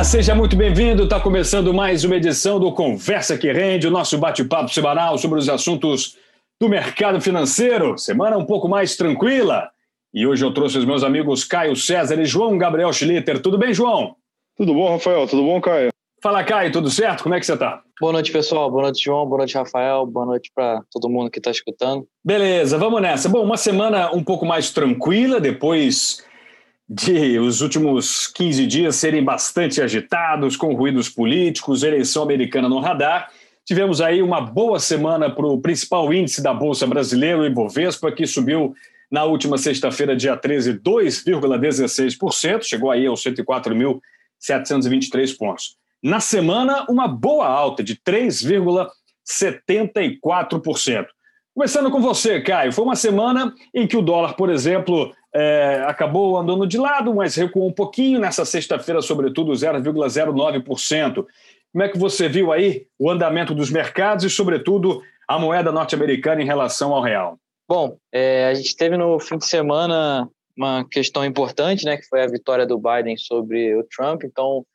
Olá, seja muito bem-vindo. Está começando mais uma edição do Conversa que Rende, o nosso bate-papo semanal sobre os assuntos do mercado financeiro. Semana um pouco mais tranquila. E hoje eu trouxe os meus amigos Caio César e João Gabriel Schlitter. Tudo bem, João? Tudo bom, Rafael? Tudo bom, Caio? Fala, Caio, tudo certo? Como é que você está? Boa noite, pessoal. Boa noite, João. Boa noite, Rafael. Boa noite para todo mundo que está escutando. Beleza, vamos nessa. Bom, uma semana um pouco mais tranquila depois de os últimos 15 dias serem bastante agitados, com ruídos políticos, eleição americana no radar. Tivemos aí uma boa semana para o principal índice da Bolsa Brasileira, o Ibovespa, que subiu na última sexta-feira, dia 13, 2,16%, chegou aí aos 104.723 pontos. Na semana, uma boa alta de 3,74%. Começando com você, Caio, foi uma semana em que o dólar, por exemplo, é, acabou andando de lado, mas recuou um pouquinho nessa sexta-feira, sobretudo 0,09%. Como é que você viu aí o andamento dos mercados e, sobretudo, a moeda norte-americana em relação ao real? Bom, é, a gente teve no fim de semana uma questão importante, né, que foi a vitória do Biden sobre o Trump. Então,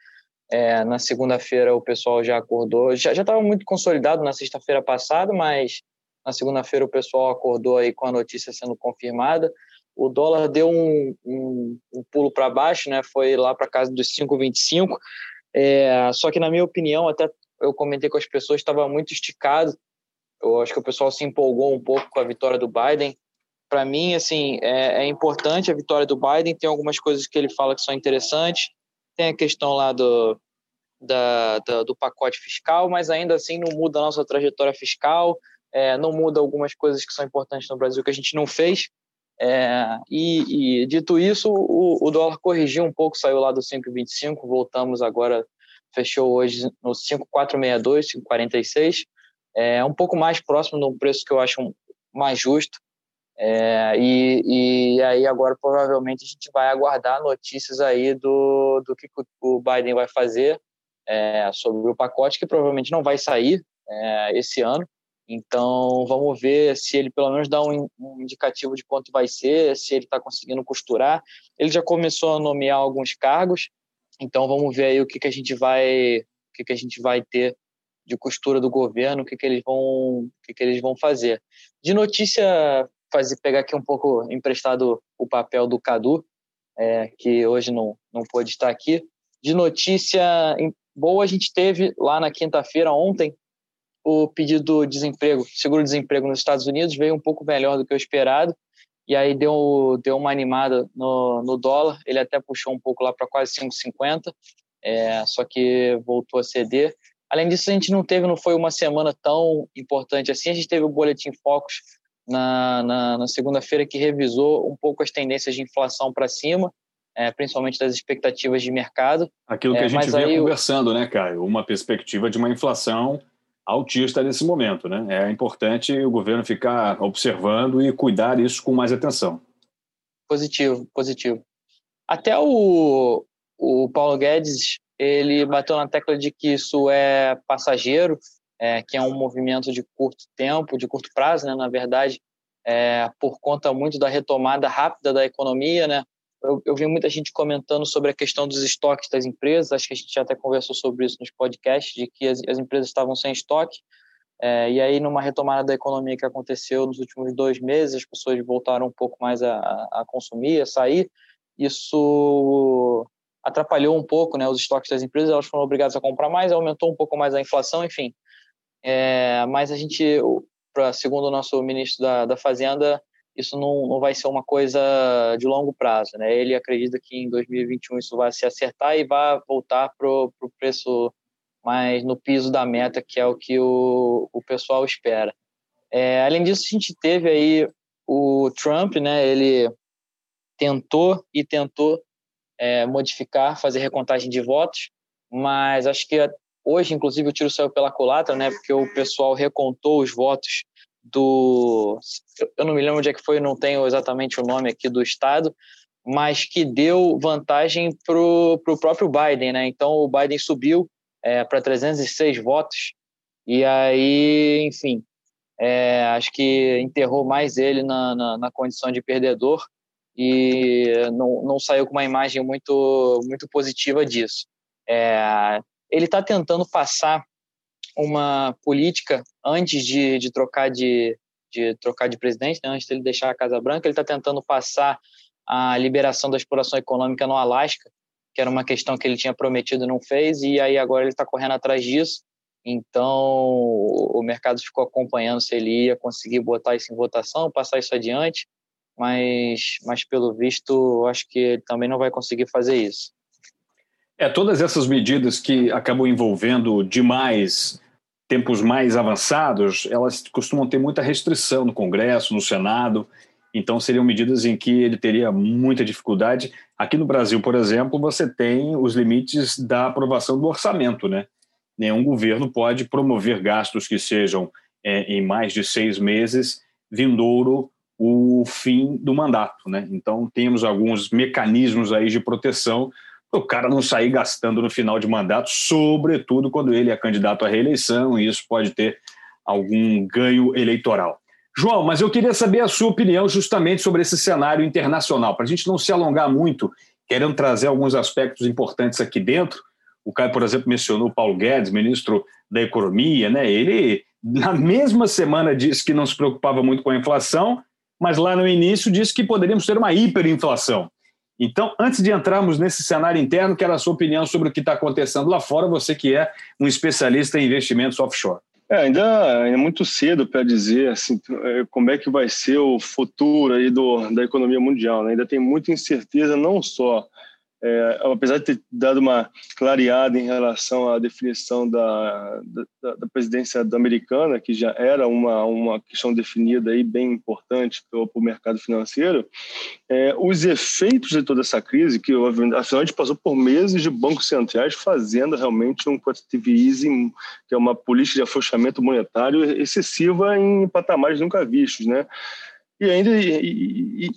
é, na segunda-feira o pessoal já acordou, já estava muito consolidado na sexta-feira passada, mas na segunda-feira o pessoal acordou aí com a notícia sendo confirmada. O dólar deu um, um, um pulo para baixo, né? Foi lá para casa dos 5,25. É, só que na minha opinião, até eu comentei com as pessoas, estava muito esticado. Eu acho que o pessoal se empolgou um pouco com a vitória do Biden. Para mim, assim, é, é importante a vitória do Biden. Tem algumas coisas que ele fala que são interessantes tem a questão lá do, da, da, do pacote fiscal, mas ainda assim não muda a nossa trajetória fiscal, é, não muda algumas coisas que são importantes no Brasil que a gente não fez. É, e, e, dito isso, o, o, dólar corrigiu um pouco, saiu lá do 5,25, voltamos agora, fechou hoje no 5,462, 5,46, é um pouco mais próximo de um preço que eu acho mais justo. É, e, e aí agora provavelmente a gente vai aguardar notícias aí do, do que o Biden vai fazer é, sobre o pacote, que provavelmente não vai sair é, esse ano. Então vamos ver se ele pelo menos dá um, indicativo de quanto vai ser, se ele está conseguindo costurar. Ele já começou a nomear alguns cargos, então vamos ver aí o que, que a gente vai, o que, que a gente vai ter de costura do governo, o que, que eles vão, o que, que eles vão fazer. De notícia fazer pegar aqui um pouco emprestado o papel do Cadu, é, que hoje não, não pôde estar aqui. De notícia boa, a gente teve lá na quinta-feira, ontem, o pedido de desemprego, seguro-desemprego nos Estados Unidos, veio um pouco melhor do que o esperado, e aí deu, deu uma animada no, no dólar, ele até puxou um pouco lá para quase 5,50, é, só que voltou a ceder. Além disso, a gente não teve, não foi uma semana tão importante assim, a gente teve o Boletim Focus na, na, na segunda-feira que revisou um pouco as tendências de inflação para cima, é, principalmente das expectativas de mercado. Aquilo que é, a gente vinha conversando, né, Caio? Uma perspectiva de uma inflação altista nesse momento, né? É importante o governo ficar observando e cuidar isso com mais atenção. Positivo, positivo. Até o, o Paulo Guedes, ele bateu na tecla de que isso é passageiro, é, que é um movimento de curto tempo, de curto prazo, né, na verdade, é, por conta muito da retomada rápida da economia, né? Eu, eu, vi muita gente comentando sobre a questão dos estoques das empresas, acho que a gente já até conversou sobre isso nos podcasts, de que as, as empresas estavam sem estoque, é, e aí numa retomada da economia que aconteceu nos últimos dois meses, as pessoas voltaram um pouco mais a, a consumir, a sair, isso atrapalhou um pouco né, os estoques das empresas, elas foram obrigadas a comprar mais, aumentou um pouco mais a inflação, enfim, é, mas a gente, pra, segundo o nosso ministro da, da Fazenda, isso não, não vai ser uma coisa de longo prazo. Né? Ele acredita que em 2021 isso vai se acertar e vai voltar para o preço mais no piso da meta, que é o que o, o pessoal espera. É, além disso, a gente teve aí o Trump, né? ele tentou e tentou é, modificar, fazer recontagem de votos, mas acho que Hoje, inclusive, o tiro saiu pela culatra, né? Porque o pessoal recontou os votos do. Eu não me lembro onde é que foi, não tenho exatamente o nome aqui do estado, mas que deu vantagem para o próprio Biden, né? Então o Biden subiu é, para 306 votos, e aí, enfim, é, acho que enterrou mais ele na, na, na, condição de perdedor e não, não saiu com uma imagem muito, muito positiva disso. É, ele está tentando passar uma política antes de, de trocar de, de trocar de presidente, né, antes dele deixar a Casa Branca, ele está tentando passar a liberação da exploração econômica no Alasca, que era uma questão que ele tinha prometido e não fez, e aí agora ele está correndo atrás disso. Então, o mercado ficou acompanhando se ele ia conseguir botar isso em votação, passar isso adiante, mas, mas pelo visto, acho que ele também não vai conseguir fazer isso. É, todas essas medidas que acabam envolvendo demais tempos mais avançados, elas costumam ter muita restrição no Congresso, no Senado, então seriam medidas em que ele teria muita dificuldade. Aqui no Brasil, por exemplo, você tem os limites da aprovação do orçamento, né? Nenhum governo pode promover gastos que sejam é, em mais de seis meses, vindouro o fim do mandato, né? Então temos alguns mecanismos aí de proteção o cara não sair gastando no final de mandato, sobretudo quando ele é candidato à reeleição e isso pode ter algum ganho eleitoral. João, mas eu queria saber a sua opinião justamente sobre esse cenário internacional, para a gente não se alongar muito, querendo trazer alguns aspectos importantes aqui dentro. O Caio, por exemplo, mencionou Paulo Guedes, ministro da Economia, né? Ele, na mesma semana, disse que não se preocupava muito com a inflação, mas lá no início disse que poderíamos ter uma hiperinflação. Então, antes de entrarmos nesse cenário interno, quero a sua opinião sobre o que está acontecendo lá fora, você que é um especialista em investimentos offshore. É, ainda é muito cedo para dizer assim, como é que vai ser o futuro aí do, da economia mundial. Né? Ainda tem muita incerteza, não só é, apesar de ter dado uma clareada em relação à definição da, da, da, presidência americana, que já era uma, uma questão definida aí bem importante para o mercado financeiro, é, os efeitos de toda essa crise, que afinal a gente passou por meses de bancos centrais fazendo realmente um quantitative easing, que é uma política de afrouxamento monetário excessiva em patamares nunca vistos, né? E ainda, e, e,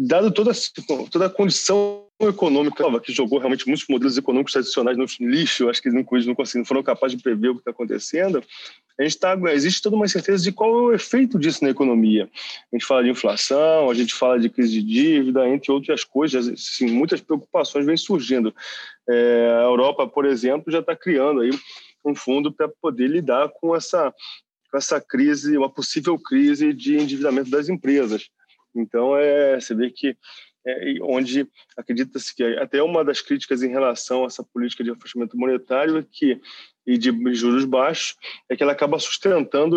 dado toda, toda a condição econômica que jogou realmente muitos modelos econômicos tradicionais no lixo, acho que eles não, conseguiram, foram capazes de prever o que está acontecendo, a gente tá, existe toda uma incerteza de qual é o efeito disso na economia. A gente fala de inflação, a gente fala de crise de dívida, entre outras coisas, assim, muitas preocupações vêm surgindo. É, a Europa, por exemplo, já está criando aí um fundo para poder lidar com essa, com essa crise, uma possível crise de endividamento das empresas. Então, é, você vê que é, onde acredita-se que até uma das críticas em relação a essa política de afastamento monetário é que e de juros baixos, é que ela acaba sustentando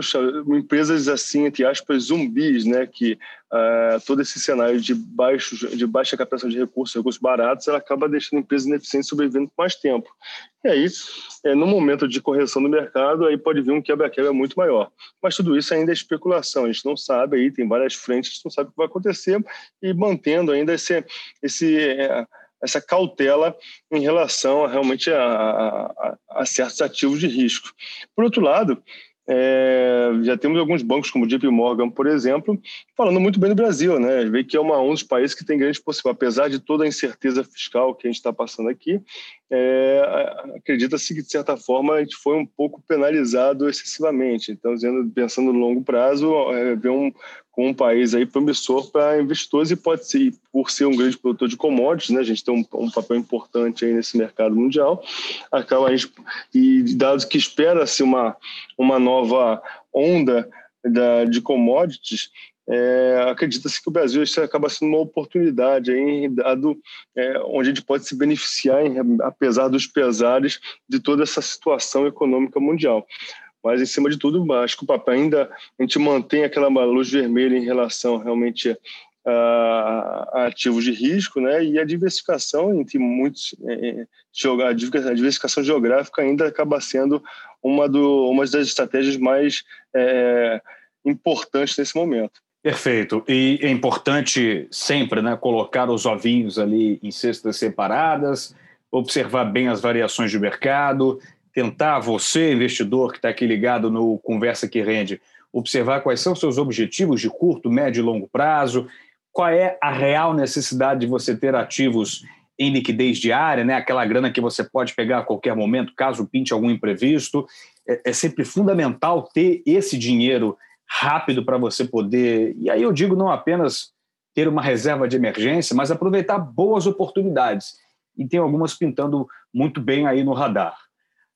empresas assim, entre aspas, zumbis, né? que uh, todo esse cenário de, baixos, de baixa captação de recursos, recursos baratos, ela acaba deixando empresas ineficientes sobrevivendo por mais tempo. E aí, é, no momento de correção do mercado, aí pode vir um quebra-quebra muito maior. Mas tudo isso ainda é especulação, a gente não sabe, aí tem várias frentes, a gente não sabe o que vai acontecer, e mantendo ainda esse... esse é, essa cautela em relação a, realmente a, a, a certos ativos de risco. Por outro lado, é, já temos alguns bancos, como o JP Morgan, por exemplo, falando muito bem do Brasil, né? Vê que é uma, um dos países que tem grandes possibilidades, apesar de toda a incerteza fiscal que a gente está passando aqui, é, acredita-se que, de certa forma, a gente foi um pouco penalizado excessivamente. Então, pensando no longo prazo, é, um, com um país aí promissor para investidores e pode ser, por ser um grande produtor de commodities, né, a gente tem um, um papel importante aí nesse mercado mundial, acaba a gente, e dado que espera-se uma, uma nova onda da, de commodities, é, acredita-se que o Brasil acaba sendo uma oportunidade aí, dado é, onde a gente pode se beneficiar, em, apesar dos pesares de toda essa situação econômica mundial. Mas, em cima de tudo, acho que o papel ainda a gente mantém aquela luz vermelha em relação realmente a, ativos de risco, né? E a diversificação entre muitos, é, é a diversificação geográfica ainda acaba sendo uma, do, uma das estratégias mais é, importantes nesse momento. Perfeito. E é importante sempre né, colocar os ovinhos ali em cestas separadas, observar bem as variações de mercado, tentar você, investidor que está aqui ligado no Conversa que Rende, observar quais são seus objetivos de curto, médio e longo prazo, qual é a real necessidade de você ter ativos em liquidez diária, né? aquela grana que você pode pegar a qualquer momento, caso pinte algum imprevisto. É, é sempre fundamental ter esse dinheiro rápido para você poder. E aí eu digo não apenas ter uma reserva de emergência, mas aproveitar boas oportunidades. E tem algumas pintando muito bem aí no radar.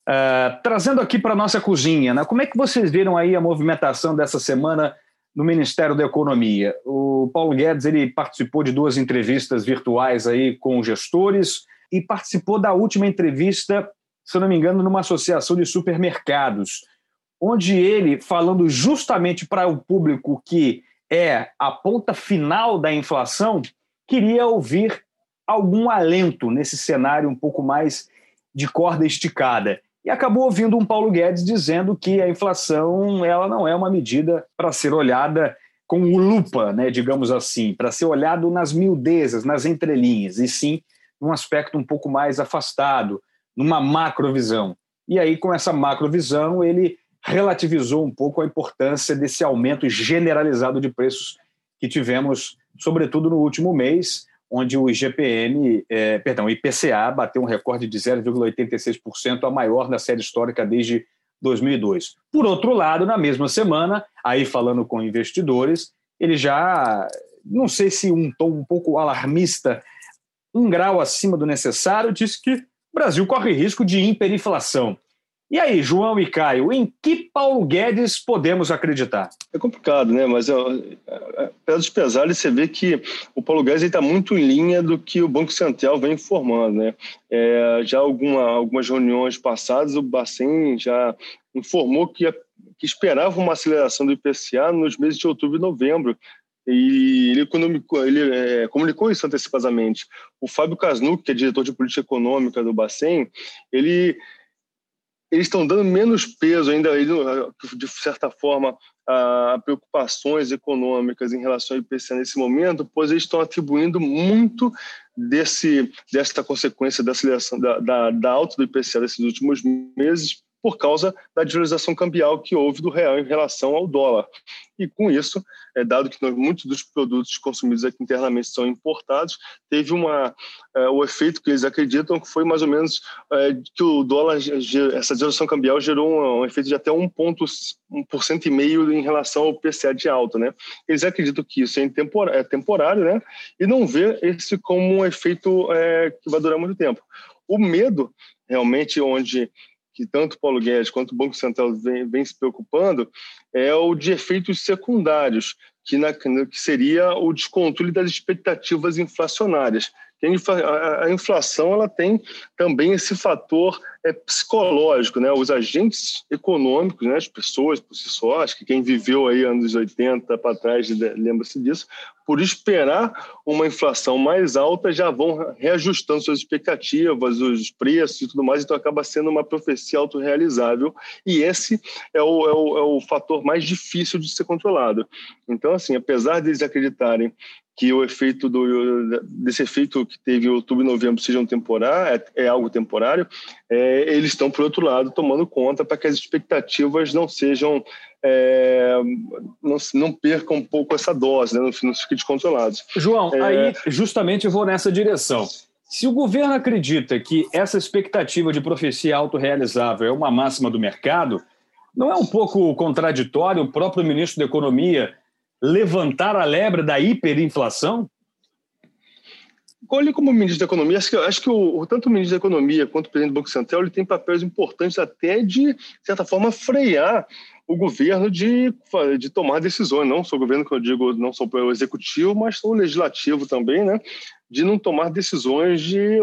Uh, trazendo aqui para a nossa cozinha, né? como é que vocês viram aí a movimentação dessa semana no Ministério da Economia? O Paulo Guedes ele participou de duas entrevistas virtuais aí com gestores e participou da última entrevista, se não me engano, numa associação de supermercados, onde ele, falando justamente para o público que é a ponta final da inflação, queria ouvir algum alento nesse cenário um pouco mais de corda esticada e acabou ouvindo um Paulo Guedes dizendo que a inflação ela não é uma medida para ser olhada com lupa, né, digamos assim, para ser olhado nas miudezas, nas entrelinhas, e sim num aspecto um pouco mais afastado, numa macrovisão. E aí, com essa macrovisão, ele relativizou um pouco a importância desse aumento generalizado de preços que tivemos, sobretudo no último mês, onde o IGPM, é, perdão, o IPCA bateu um recorde de 0,86%, a maior da série histórica desde 2002. Por outro lado, na mesma semana, aí falando com investidores, ele já, não sei se um tom um pouco alarmista, um grau acima do necessário, disse que o Brasil corre risco de hiperinflação. E aí, João e Caio, em que Paulo Guedes podemos acreditar? É complicado, né? Mas, apesar dos pesares, você vê que o Paulo Guedes está muito em linha do que o Banco Central vem informando, né? É, já alguma, algumas reuniões passadas, o Bacen já informou que, que esperava uma aceleração do IPCA nos meses de outubro e novembro, e ele, comunicou, ele é, comunicou isso antecipadamente. O Fábio Casnuc, que é diretor de política econômica do Bacen, ele eles estão dando menos peso ainda, de certa forma, a preocupações econômicas em relação ao IPCA nesse momento, pois eles estão atribuindo muito desse, dessa consequência da aceleração da, da, da alta do IPCA desses últimos meses por causa da desvalorização cambial que houve do real em relação ao dólar. E com isso, é, dado que muitos dos produtos consumidos aqui internamente são importados, teve uma, é, o efeito que eles acreditam que foi mais ou menos é, que o dólar, essa desvalorização cambial gerou um, um efeito de até 1,5% e meio em relação ao PCA de alta. Né? Eles acreditam que isso é, é temporário né? e não vê esse como um efeito é, que vai durar muito tempo. O medo, realmente, onde que tanto Paulo Guedes quanto o Banco Central vem, vem se preocupando é o de efeitos secundários, que, na, que seria o descontrole das expectativas inflacionárias. A inflação ela tem também esse fator é, psicológico, né? Os agentes econômicos, né? as pessoas por si só, acho que quem viveu aí anos 80 para trás lembra-se disso, por esperar uma inflação mais alta já vão reajustando suas expectativas, os preços e tudo mais, então acaba sendo uma profecia autorrealizável e esse é o, é o, é o fator mais difícil de ser controlado. Então, assim, apesar deles acreditarem que o efeito do, desse efeito que teve outubro e novembro seja um temporário, é, é algo temporário, é, eles estão, por outro lado, tomando conta para que as expectativas não sejam, é, não, não, percam um pouco essa dose, né, não, não fiquem descontrolados. João, é, aí justamente eu vou nessa direção. Se o governo acredita que essa expectativa de profecia autorrealizável é uma máxima do mercado, não é um pouco contraditório o próprio ministro da Economia levantar a lebre da hiperinflação? Olhe como ministro da Economia, acho que, acho que o, tanto o ministro da Economia quanto o presidente do Banco Central ele tem papéis importantes até de, de certa forma, frear o governo de, de tomar decisões, não só o governo que eu digo, não só o executivo, mas o legislativo também, né? de não tomar decisões de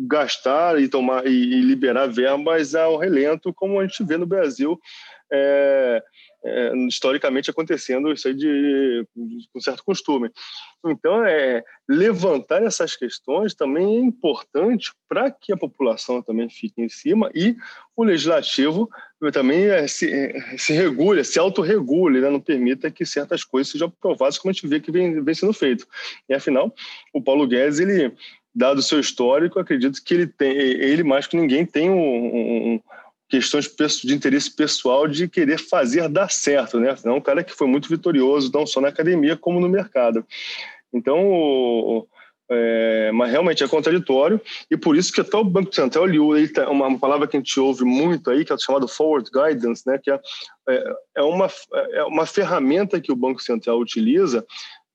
gastar e tomar e liberar verbas ao relento, como a gente vê no Brasil é, é, historicamente acontecendo isso aí de, de, com certo costume. Então, é, levantar essas questões também é importante para que a população também fique em cima e o legislativo também é, se, é, se regule, se autorregule, né? não permita que certas coisas sejam aprovadas como a gente vê que vem, vem sendo feito. E, afinal, o Paulo Guedes, ele dado o seu histórico, acredito que ele tem, ele mais que ninguém tem um, um, questões de interesse pessoal de querer fazer dar certo, né? É um cara que foi muito vitorioso, não só na academia, como no mercado. Então, é, mas realmente é contraditório, e por isso que até o Banco Central, ele, tá, uma palavra que a gente ouve muito aí, que é chamada forward guidance, né? que é, é, é uma, é uma ferramenta que o Banco Central utiliza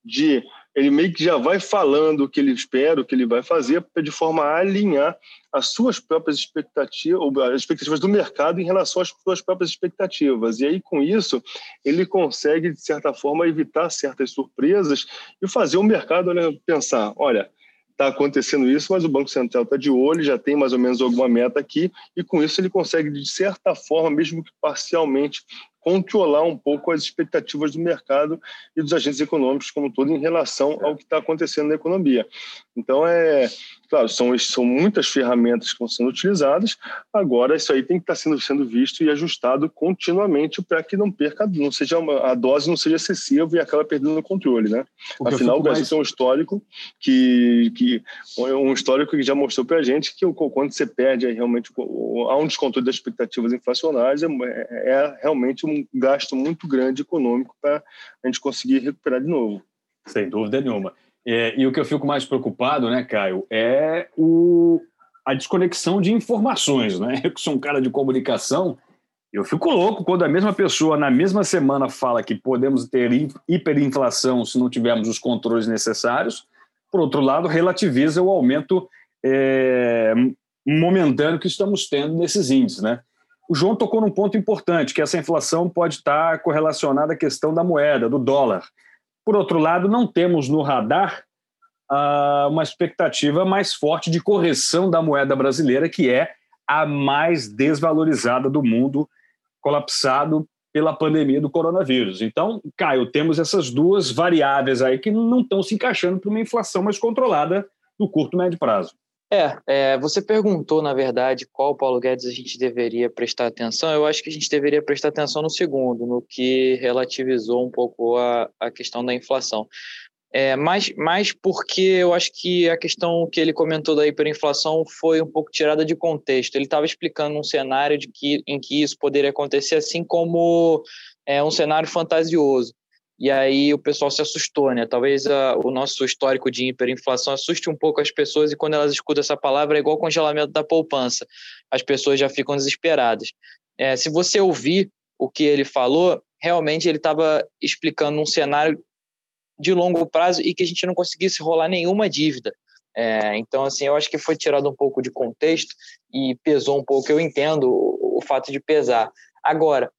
de ele meio que já vai falando o que ele espera, o que ele vai fazer, de forma a alinhar as suas próprias expectativas, ou as expectativas do mercado em relação às suas próprias expectativas. E aí, com isso, ele consegue, de certa forma, evitar certas surpresas e fazer o mercado pensar: olha, está acontecendo isso, mas o Banco Central está de olho, já tem mais ou menos alguma meta aqui, e com isso ele consegue, de certa forma, mesmo que parcialmente, controlar um pouco as expectativas do mercado e dos agentes econômicos como um todo em relação ao que está acontecendo na economia. Então, é claro, são, são muitas ferramentas que estão sendo utilizadas, agora isso aí tem que estar tá sendo, sendo visto e ajustado continuamente para que não perca, não seja uma, a dose não seja excessiva e acaba perdendo o controle, né? Afinal, o Brasil mais... tem um histórico que, que um histórico que já mostrou para a gente que quando você perde aí, realmente há um descontrole das expectativas inflacionárias, é, é realmente um gasto muito grande econômico para a gente conseguir recuperar de novo. Sem dúvida nenhuma. É, e o que eu fico mais preocupado, né, Caio, é o, a desconexão de informações. Né? Eu que sou um cara de comunicação, eu fico louco quando a mesma pessoa, na mesma semana, fala que podemos ter hiperinflação se não tivermos os controles necessários, por outro lado, relativiza o aumento é, momentâneo que estamos tendo nesses índices. Né? O João tocou num ponto importante, que essa inflação pode estar correlacionada à questão da moeda, do dólar. Por outro lado, não temos no radar uh, uma expectativa mais forte de correção da moeda brasileira, que é a mais desvalorizada do mundo, colapsado pela pandemia do coronavírus. Então, Caio, temos essas duas variáveis aí que não estão se encaixando para uma inflação mais controlada no curto e médio prazo. É, é, você perguntou, na verdade, qual Paulo Guedes a gente deveria prestar atenção. Eu acho que a gente deveria prestar atenção no segundo, no que relativizou um pouco a, a questão da inflação. É, mais, mais porque eu acho que a questão que ele comentou da hiperinflação foi um pouco tirada de contexto. Ele estava explicando um cenário de que, em que isso poderia acontecer, assim como é, um cenário fantasioso e aí o pessoal se assustou, né? Talvez a, o nosso histórico de hiperinflação assuste um pouco as pessoas e quando elas escutam essa palavra é igual congelamento da poupança. As pessoas já ficam desesperadas. É, se você ouvir o que ele falou, realmente ele estava explicando um cenário de longo prazo e que a gente não conseguisse rolar nenhuma dívida. É, então, assim, eu acho que foi tirado um pouco de contexto e pesou um pouco. Eu entendo o, o fato de pesar. Agora,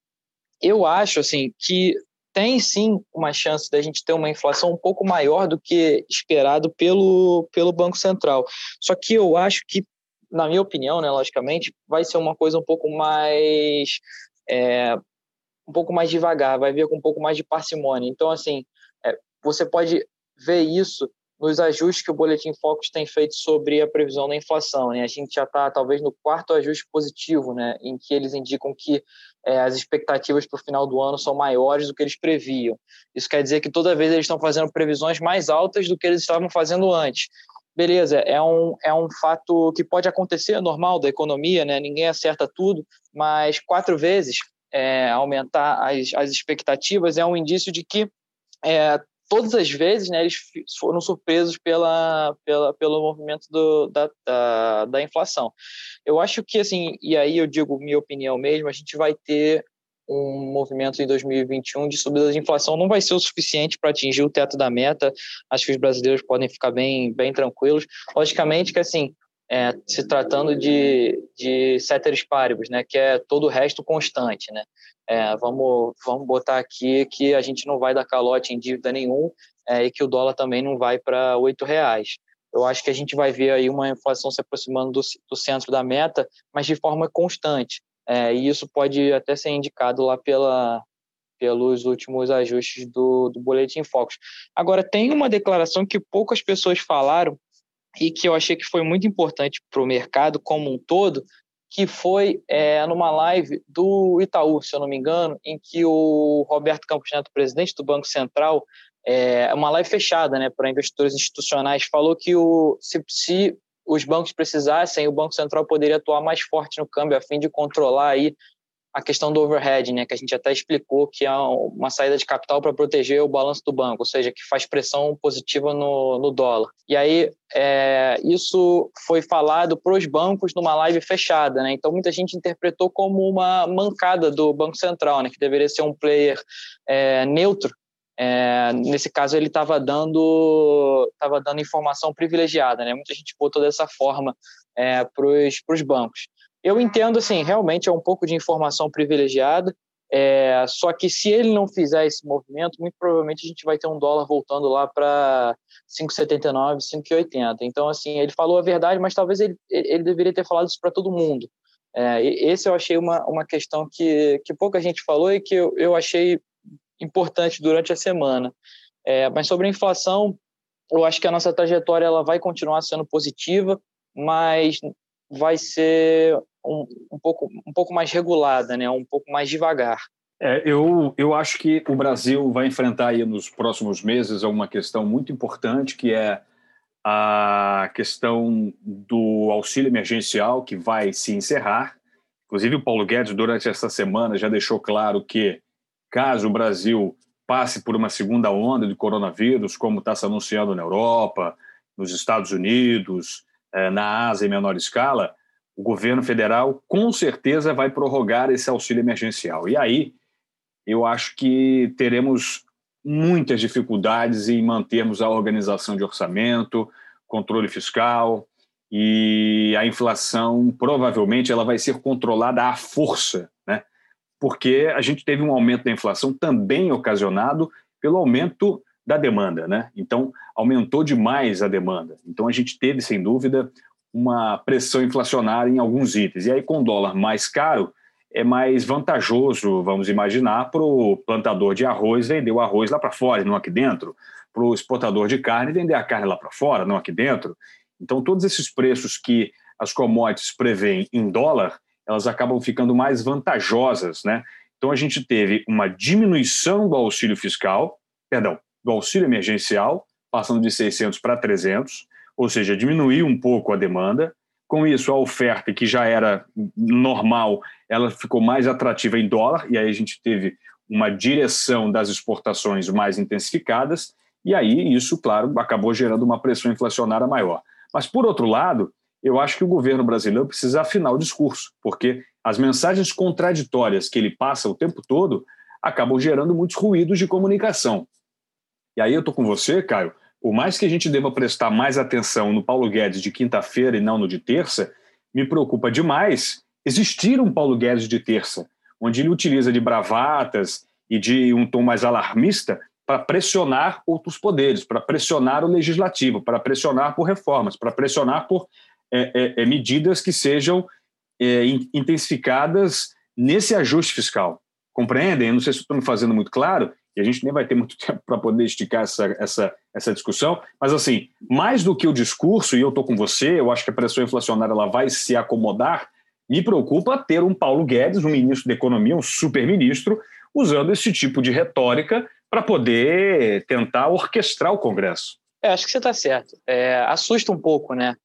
eu acho assim que tem sim uma chance da gente ter uma inflação um pouco maior do que esperado pelo, pelo Banco Central. Só que eu acho que, na minha opinião, né, logicamente, vai ser uma coisa um pouco mais. É, um pouco mais devagar, vai vir com um pouco mais de parcimônia. Então, assim, é, você pode ver isso nos ajustes que o Boletim Focus tem feito sobre a previsão da inflação. Né? A gente já está, talvez, no quarto ajuste positivo, né? em que eles indicam que é, as expectativas para o final do ano são maiores do que eles previam. Isso quer dizer que toda vez eles estão fazendo previsões mais altas do que eles estavam fazendo antes. Beleza, é um, é um fato que pode acontecer, é normal da economia, né? ninguém acerta tudo, mas quatro vezes é, aumentar as, as expectativas é um indício de que é, todas as vezes né, eles foram surpresos pela, pela, pelo movimento do, da, da, da, inflação. Eu acho que, assim, e aí eu digo minha opinião mesmo, a gente vai ter um movimento em 2021 de subida de inflação, não vai ser o suficiente para atingir o teto da meta, acho que os brasileiros podem ficar bem, bem tranquilos. Logicamente que, assim, é, se tratando de, de ceteris paribus, né, que é todo o resto constante, né, é, vamos, vamos botar aqui que a gente não vai dar calote em dívida nenhum é, e que o dólar também não vai para oito reais. Eu acho que a gente vai ver aí uma inflação se aproximando do, do centro da meta, mas de forma constante. É, e isso pode até ser indicado lá pela, pelos últimos ajustes do, do Boletim Focus. Agora, tem uma declaração que poucas pessoas falaram e que eu achei que foi muito importante para o mercado como um todo, que foi é, numa live do Itaú, se eu não me engano, em que o Roberto Campos Neto, presidente do Banco Central, é uma live fechada né, para investidores institucionais, falou que o, se, se os bancos precisassem, o Banco Central poderia atuar mais forte no câmbio a fim de controlar aí a questão do overhead, né, que a gente até explicou que é uma saída de capital para proteger o balanço do banco, ou seja, que faz pressão positiva no, no dólar. E aí é, isso foi falado para os bancos numa live fechada, né? Então muita gente interpretou como uma mancada do Banco Central, né, que deveria ser um player é, neutro é, nesse caso ele estava dando, tava dando informação privilegiada, né? Muita gente botou dessa forma é, para os bancos. Eu entendo, assim, realmente é um pouco de informação privilegiada, é, só que se ele não fizer esse movimento, muito provavelmente a gente vai ter um dólar voltando lá para 5,79, 5,80. Então, assim, ele falou a verdade, mas talvez ele, ele deveria ter falado isso para todo mundo. É, esse eu achei uma, uma questão que, que pouca gente falou e que eu, eu achei importante durante a semana. É, mas sobre a inflação, eu acho que a nossa trajetória ela vai continuar sendo positiva, mas vai ser um, um, pouco, um pouco mais regulada, né? um pouco mais devagar. É, eu, eu acho que o Brasil vai enfrentar aí nos próximos meses uma questão muito importante, que é a questão do auxílio emergencial, que vai se encerrar. Inclusive, o Paulo Guedes, durante essa semana, já deixou claro que, caso o Brasil passe por uma segunda onda de coronavírus, como está se anunciando na Europa, nos Estados Unidos, na Ásia em menor escala, o governo federal com certeza vai prorrogar esse auxílio emergencial. E aí eu acho que teremos muitas dificuldades em mantermos a organização de orçamento, controle fiscal e a inflação provavelmente ela vai ser controlada à força, né? Porque a gente teve um aumento da inflação também ocasionado pelo aumento da demanda, né? Então aumentou demais a demanda. Então a gente teve sem dúvida uma pressão inflacionária em alguns itens. E aí, com o dólar mais caro, é mais vantajoso, vamos imaginar, para o plantador de arroz vender o arroz lá para fora e não aqui dentro, para o exportador de carne vender a carne lá para fora, não aqui dentro. Então, todos esses preços que as commodities prevêem em dólar, elas acabam ficando mais vantajosas, né? Então, a gente teve uma diminuição do auxílio fiscal, perdão, do auxílio emergencial, passando de 600 para 300, ou seja, diminuiu um pouco a demanda. Com isso, a oferta, que já era normal, ela ficou mais atrativa em dólar, e aí a gente teve uma direção das exportações mais intensificadas, e aí isso, claro, acabou gerando uma pressão inflacionária maior. Mas, por outro lado, eu acho que o governo brasileiro precisa afinar o discurso, porque as mensagens contraditórias que ele passa o tempo todo acabam gerando muitos ruídos de comunicação. E aí eu estou com você, Caio, por mais que a gente deva prestar mais atenção no Paulo Guedes de quinta-feira e não no de terça, me preocupa demais existir um Paulo Guedes de terça, onde ele utiliza de bravatas e de um tom mais alarmista para pressionar outros poderes, para pressionar o legislativo, para pressionar por reformas, para pressionar por é, é, é medidas que sejam é, intensificadas nesse ajuste fiscal. Compreendem? Eu não sei se estou me fazendo muito claro, e a gente nem vai ter muito tempo para poder esticar essa, essa, essa discussão, mas assim, mais do que o discurso, e eu estou com você, eu acho que a pressão inflacionária ela vai se acomodar, me preocupa ter um Paulo Guedes, um ministro da Economia, um super-ministro, usando esse tipo de retórica para poder tentar orquestrar o Congresso. É, acho que você está certo. É, assusta um pouco, né?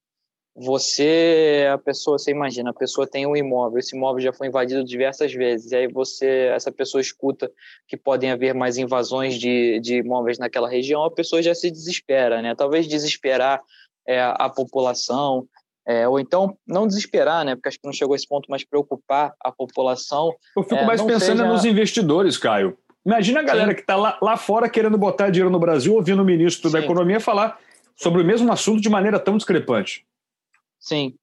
Você, a pessoa, você imagina, a pessoa tem um imóvel, esse imóvel já foi invadido diversas vezes, e aí você, essa pessoa escuta que podem haver mais invasões de, de imóveis naquela região, a pessoa já se desespera, né? Talvez desesperar é, a população, é, ou então não desesperar, né? Porque acho que não chegou a esse ponto, mas preocupar a população. Eu fico é, mais pensando seja... nos investidores, Caio. Imagina a galera Sim. que está lá, lá fora querendo botar dinheiro no Brasil, ouvindo o ministro Sim. da Economia falar sobre o mesmo assunto de maneira tão discrepante. Sim.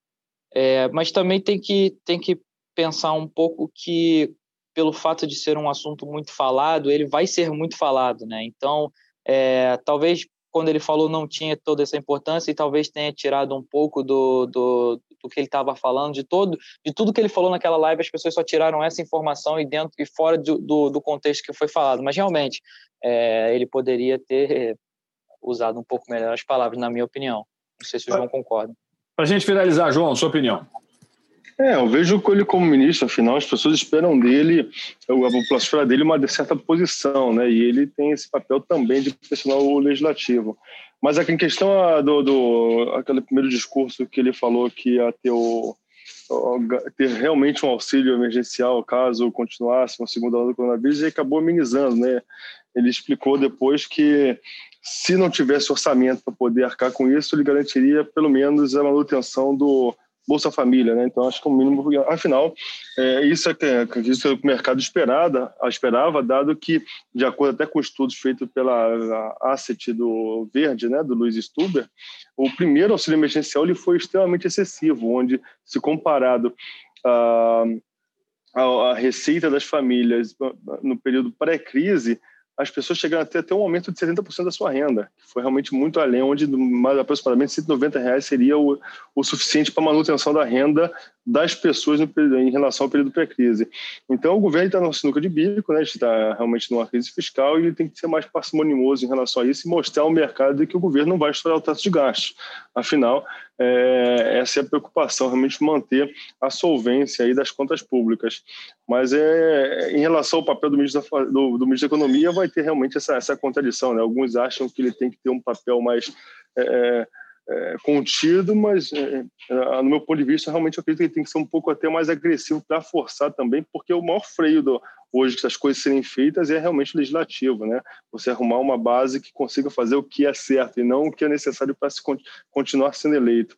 É, mas também tem que, tem que pensar um pouco que, pelo fato de ser um assunto muito falado, ele vai ser muito falado, né? Então, é, talvez quando ele falou não tinha toda essa importância e talvez tenha tirado um pouco do, do, do que ele estava falando, de todo, de tudo que ele falou naquela live, as pessoas só tiraram essa informação e dentro e fora do, do, do contexto que foi falado. Mas realmente, é, ele poderia ter usado um pouco melhor as palavras, na minha opinião. Não sei se o João concorda. Para a gente finalizar, João, sua opinião. É, eu vejo ele como ministro, afinal, as pessoas esperam dele, a população espera dele uma certa posição, né? E ele tem esse papel também de pressionar o legislativo. Mas aqui em questão do, do aquele primeiro discurso que ele falou que ia ter, o, ter realmente um auxílio emergencial caso continuasse uma segunda onda do coronavírus, ele acabou amenizando, né? Ele explicou depois que se não tivesse orçamento para poder arcar com isso, ele garantiria pelo menos a manutenção do, Bolsa Família, né? Então acho que o mínimo, afinal, é, isso é que, isso é o mercado esperava, esperava, dado que, de acordo até com estudos feitos pela Asset do Verde, né, do Luiz Stuber, o primeiro auxílio emergencial ele foi extremamente excessivo, onde, se comparado a, a, a receita das famílias no período pré-crise, as pessoas chegaram a ter até um aumento de 70% da sua renda, que foi realmente muito além, onde mais aproximadamente 190 reais seria o, o suficiente para a manutenção da renda das pessoas no, em relação ao período pré-crise. Então, o governo está na sinuca de bico, né? está realmente numa crise fiscal e ele tem que ser mais parcimonioso em relação a isso e mostrar ao mercado que o governo não vai estourar o teto de gastos. Afinal, é, essa é a preocupação, realmente manter a solvência aí das contas públicas. Mas é, em relação ao papel do ministro da, do, do ministro da Economia, vai ter realmente essa, essa contradição. Né? Alguns acham que ele tem que ter um papel mais é, é, contido, mas é, é, no meu ponto de vista, realmente eu acredito que ele tem que ser um pouco até mais agressivo para forçar também, porque o maior freio do, hoje que as coisas serem feitas é realmente legislativo, né? Você arrumar uma base que consiga fazer o que é certo e não o que é necessário para se continuar sendo eleito.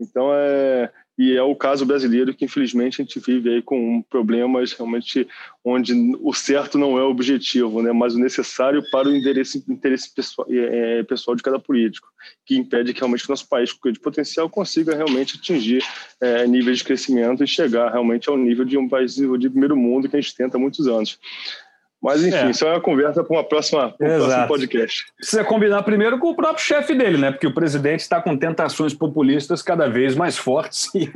Então, é, e é o caso brasileiro que infelizmente a gente vive aí com problemas realmente onde o certo não é o objetivo, né, mas o necessário para o interesse, interesse pessoal, é, pessoal de cada político, que impede que realmente o nosso país, com de potencial, consiga realmente atingir é, níveis de crescimento e chegar realmente ao nível de um país de primeiro mundo que a gente tenta há muitos anos. Mas, enfim, é. isso é uma conversa para uma próxima, um próximo podcast. Precisa combinar primeiro com o próprio chefe dele, né? Porque o presidente está com tentações populistas cada vez mais fortes e,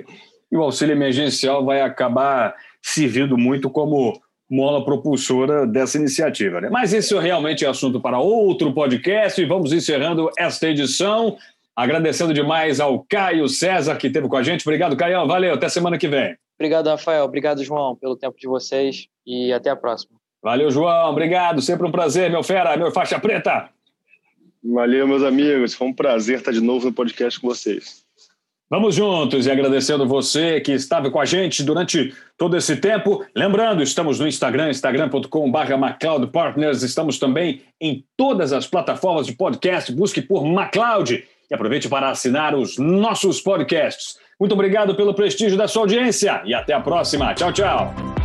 e o auxílio emergencial vai acabar servindo muito como mola propulsora dessa iniciativa. Né? Mas isso realmente é assunto para outro podcast e vamos encerrando esta edição. Agradecendo demais ao Caio César que esteve com a gente. Obrigado, Caio. Valeu, até semana que vem. Obrigado, Rafael. Obrigado, João, pelo tempo de vocês e até a próxima. Valeu, João. Obrigado. Sempre um prazer, meu fera, meu faixa preta. Valeu, meus amigos. Foi um prazer estar de novo no podcast com vocês. Vamos juntos e agradecendo você que estava com a gente durante todo esse tempo. Lembrando, estamos no Instagram, instagram.com.br MacLeod Estamos também em todas as plataformas de podcast. Busque por MacLeod e aproveite para assinar os nossos podcasts. Muito obrigado pelo prestígio da sua audiência e até a próxima. Tchau, tchau.